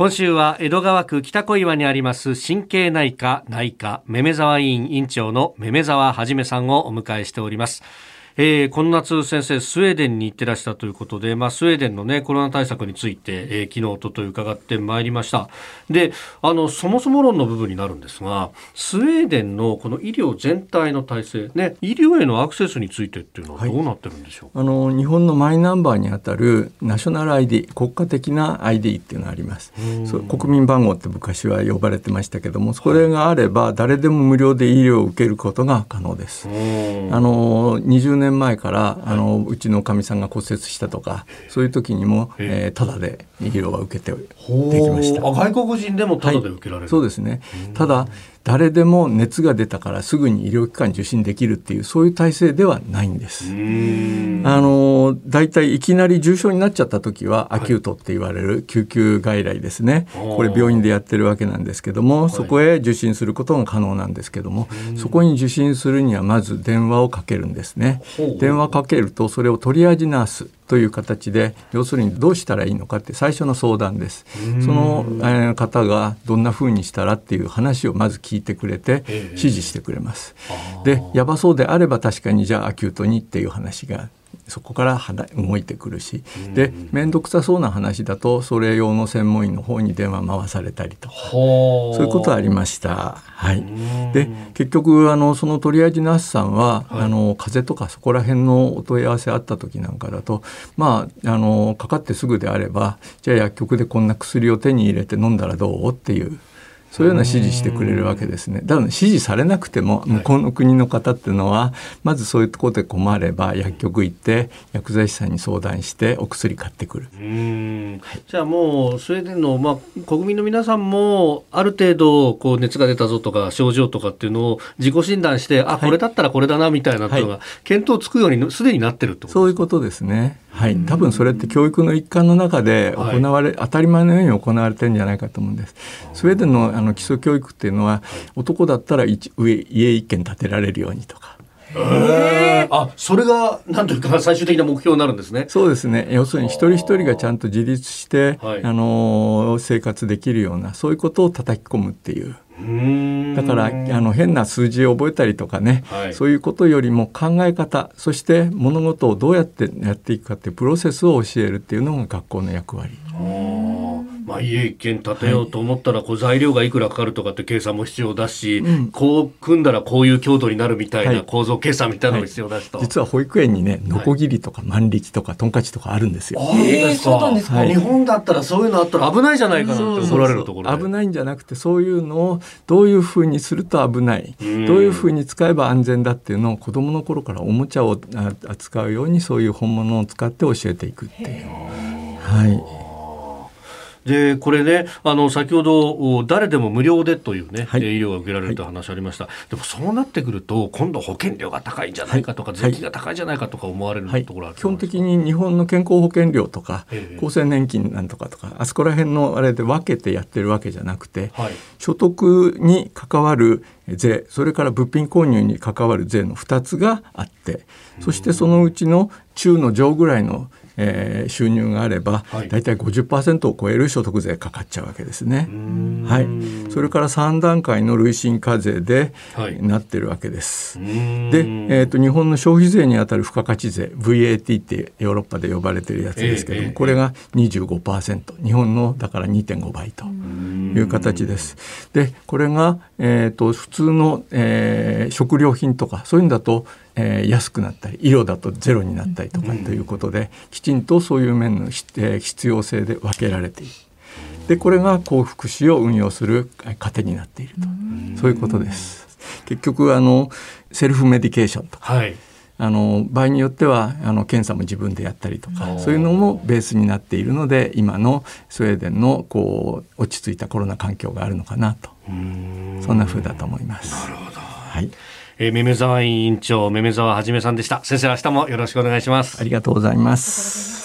今週は江戸川区北小岩にあります神経内科内科めめ沢委員院長のめめ沢はじめさんをお迎えしております。えー、この夏先生スウェーデンに行ってらしたということで、まあ、スウェーデンの、ね、コロナ対策について、えー、昨日おととい伺ってまいりました。であのそもそも論の部分になるんですがスウェーデンのこの医療全体の体制、ね、医療へのアクセスについてっていうのはどうなってるんでしょう、はい、あの日本のマイナンバーにあたるナショナル ID 国家的な ID っていうのがあります。国民番号って昔は呼ばれてましたけどもそれがあれば誰でも無料で医療を受けることが可能です。あの20年前からあのうちのかみさんが骨折したとかそういう時にも、え。ー、ただで医療は受けてできました。外国人でもただで受けられる、はい、そうですね。ただ誰でも熱が出たからすぐに医療機関受診できるっていうそういう体制ではないんです。あのだいたいいきなり重症になっちゃった時はアキュートって言われる救急外来ですね、はい、これ病院でやってるわけなんですけども、そこへ受診することが可能なんですけども、そこに受診するにはまず電話をかけるんですね。電話かけるとそれをトリアージナースという形で要するにどうしたらいいのかって最初の相談です。その、え方がどんなふうにしたらっていう話をまず聞いてくれて指示してくれます。でやばそうであれば確かにじゃあアキュートにっていう話がそこから動いてくるし、で面倒くさそうな話だとそれ用の専門医の方に電話回されたりとか。そういうことありました。はい、で結局あのそのトリアージナースさんは、はい、あの風邪とかそこら辺のお問い合わせあった時なんかだとまああのかかってすぐであればじゃあ薬局でこんな薬を手に入れて飲んだらどうっていうそういうような指示してくれるわけですね。だから指示されなくても向こうの国の方っていうのは、まずそういうところで困れば薬局行って薬剤師さんに相談してお薬買ってくる。じゃあもうスウェーデンの、まあ、国民の皆さんもある程度こう熱が出たぞとか症状とかっていうのを自己診断してあこれだったらこれだなみたいなのが見当つくようにすでになってるってことですか、そういうことですね。はい、多分それって教育の一環の中で行われ、はい、当たり前のように行われてるんじゃないかと思うんです。スウェーデンのあの基礎教育っていうのは、男だったら一上家一軒建てられるようにとか。えー、あそれがなんというか最終的な目標になるんですね。そうですね。要するに一人一人がちゃんと自立して、はい、あの生活できるようなそういうことを叩き込むっていう。だからあの変な数字を覚えたりとかね、はい、そういうことよりも考え方そして物事をどうやってやっていくかっていうプロセスを教えるっていうのが学校の役割。まあ、家一軒建てようと思ったらこう材料がいくらかかるとかって計算も必要だし、はい、こう組んだらこういう強度になるみたいな構造計算みたいなのも必要だしと、はい、実は保育園にねノコギリとか万力とかトンカチとかあるんですよ。えー、そうなんですか、日本だったらそういうのあったら危ないじゃないかなって怒られるところ危ないんじゃなくてそういうのをどういうふうにすると危ない？どういうふうに使えば安全だっていうのを子どもの頃からおもちゃを扱うようにそういう本物を使って教えていくっていう。はいでこれねあの先ほど誰でも無料でというね、はい、医療が受けられるとい。う話ありました、はい、でもそうなってくると今度保険料が高いんじゃないかとか、はい、税金が高いんじゃないかとか思われるところある、基本的に日本の健康保険料とか、厚生年金なんとかとかあそこら辺のあれで分けてやってるわけじゃなくて、所得に関わる税それから物品購入に関わる税の2つがあってそしてそのうちの中の上ぐらいのえー、収入があれば、はい、大体50%を超える所得税かかっちゃうわけですね。はい、それから3段階の累進課税で、はい、なってるわけです。で、えーと、日本の消費税にあたる付加価値税 VAT ってヨーロッパで呼ばれてるやつですけども、えー、これが25%日本のだから2.5倍という形です。でこれが、えーと、普通の、えー、食料品とかそういうんだとえー、安くなったり医療だとゼロになったりとかということで、きちんとそういう面の、えー、必要性で分けられている。でこれが高福祉を運用する糧になっているとそういうことです。結局あのセルフメディケーションとか、はい、あの場合によってはあの検査も自分でやったりとかそういうのもベースになっているので今のスウェーデンのこう落ち着いたコロナ環境があるのかなとそんな風だと思います。はい。えー、めめざわ委員長めめざわはじめさんでした。先生明日もよろしくお願いします。ありがとうございます